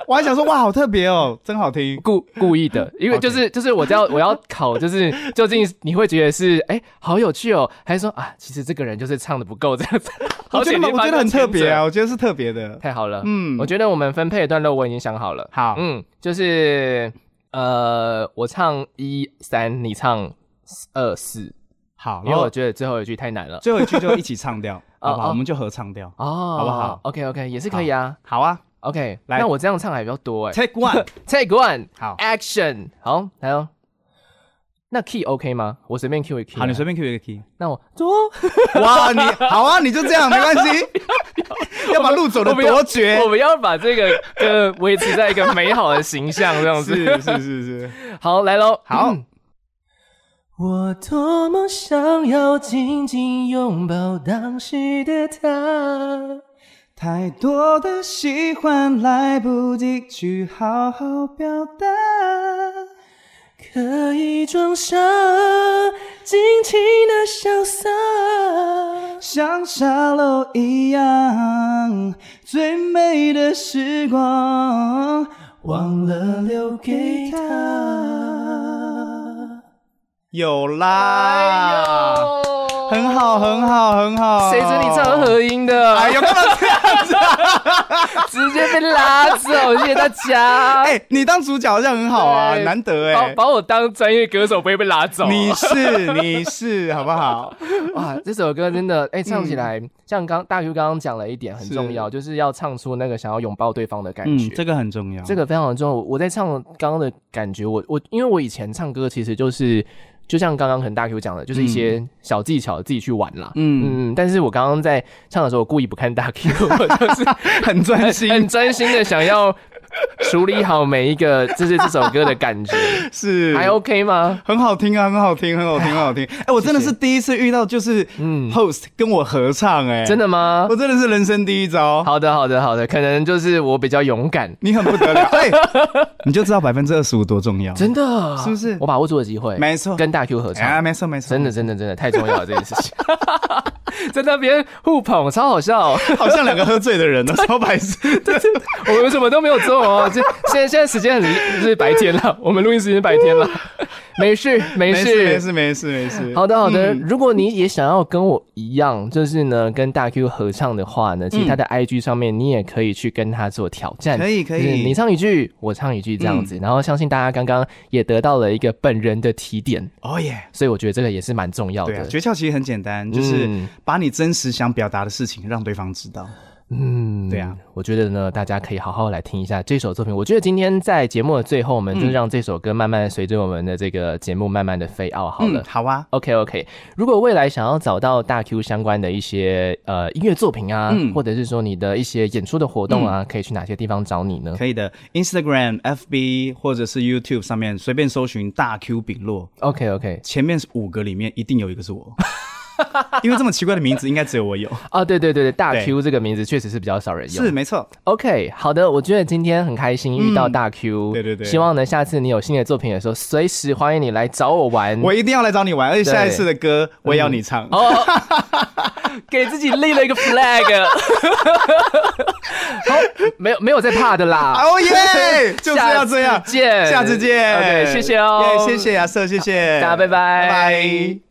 我还想说，哇，好特别哦，真好听，故故意的，因为就是就是我要我要考，就是究竟你会觉得是哎，好有趣哦，还是说啊，其实这个人就是唱的不够这样子？我觉得我觉得很特别啊，我觉得是特别的，太好了，嗯，我觉得我们分配的段落我已经想好了，好，嗯，就是呃，我唱一三，你唱二四，好，因为我觉得最后一句太难了，最后一句就一起唱掉。好不好？我们就合唱掉哦，好不好？OK OK，也是可以啊。好啊，OK，来，那我这样唱还比较多哎。Take one，Take one，好，Action，好，来哦。那 Key OK 吗？我随便 Q 一个 Key。好，你随便 Q 一个 Key。那我走。哇，你好啊，你就这样没关系。要把路走的多绝，我们要把这个呃维持在一个美好的形象，这样子。是是是是。好，来喽。好。我多么想要紧紧拥抱当时的他，太多的喜欢来不及去好好表达，刻意装傻，尽情的潇洒，像沙漏一样，最美的时光忘了留给他。有啦，很好，很好，很好。谁准你唱合音的？哎呦，干嘛这样子啊？直接被拉走，谢谢大家。哎，你当主角好像很好啊，难得哎。把把我当专业歌手不会被拉走。你是你是好不好？哇，这首歌真的哎，唱起来像刚大 Q 刚刚讲了一点很重要，就是要唱出那个想要拥抱对方的感觉。这个很重要，这个非常的重要。我在唱刚刚的感觉，我我因为我以前唱歌其实就是。就像刚刚可能大 Q 讲的，就是一些小技巧自己去玩啦。嗯嗯，但是我刚刚在唱的时候，我故意不看大 Q，我就是 很专心、很专心的想要。处理好每一个，就是这首歌的感觉。是。还 OK 吗？很好听啊，很好听，很好听，很好听。哎，我真的是第一次遇到，就是嗯，host 跟我合唱，哎，真的吗？我真的是人生第一招。好的，好的，好的，可能就是我比较勇敢，你很不得了，哎，你就知道百分之二十五多重要，真的？是不是？我把握住了机会，没错，跟大 Q 合唱，啊，没错，没错，真的，真的，真的太重要了这件事情，在那边互捧，超好笑，好像两个喝醉的人呢，超白痴，我们什么都没有做哦，这现在现在时间很是白天了，我们录音时间白天了，没事 没事。没事没事没事。好的好的，如果你也想要跟我一样，就是呢跟大 Q 合唱的话呢，其实他的 IG 上面你也可以去跟他做挑战，可以可以，你唱一句我唱一句这样子，然后相信大家刚刚也得到了一个本人的提点，哦耶，所以我觉得这个也是蛮重要的。诀窍其实很简单，就是把你真实想表达的事情让对方知道。嗯，对啊，我觉得呢，大家可以好好来听一下这首作品。我觉得今天在节目的最后，我们就让这首歌慢慢随着我们的这个节目慢慢的 fade out 好了。嗯、好啊，OK OK。如果未来想要找到大 Q 相关的一些呃音乐作品啊，嗯、或者是说你的一些演出的活动啊，嗯、可以去哪些地方找你呢？可以的，Instagram、FB 或者是 YouTube 上面随便搜寻大 Q 饼落。OK OK，前面五个里面一定有一个是我。因为这么奇怪的名字，应该只有我有。啊！对对对对，大 Q 这个名字确实是比较少人用，是没错。OK，好的，我觉得今天很开心遇到大 Q，对对对，希望呢下次你有新的作品的时候，随时欢迎你来找我玩，我一定要来找你玩，而且下一次的歌我也要你唱。哦，给自己立了一个 flag，好，没有没有在怕的啦，哦耶，就是要这样，见，下次见，OK，谢谢哦，谢谢亚瑟，谢谢。大家，拜拜，拜拜。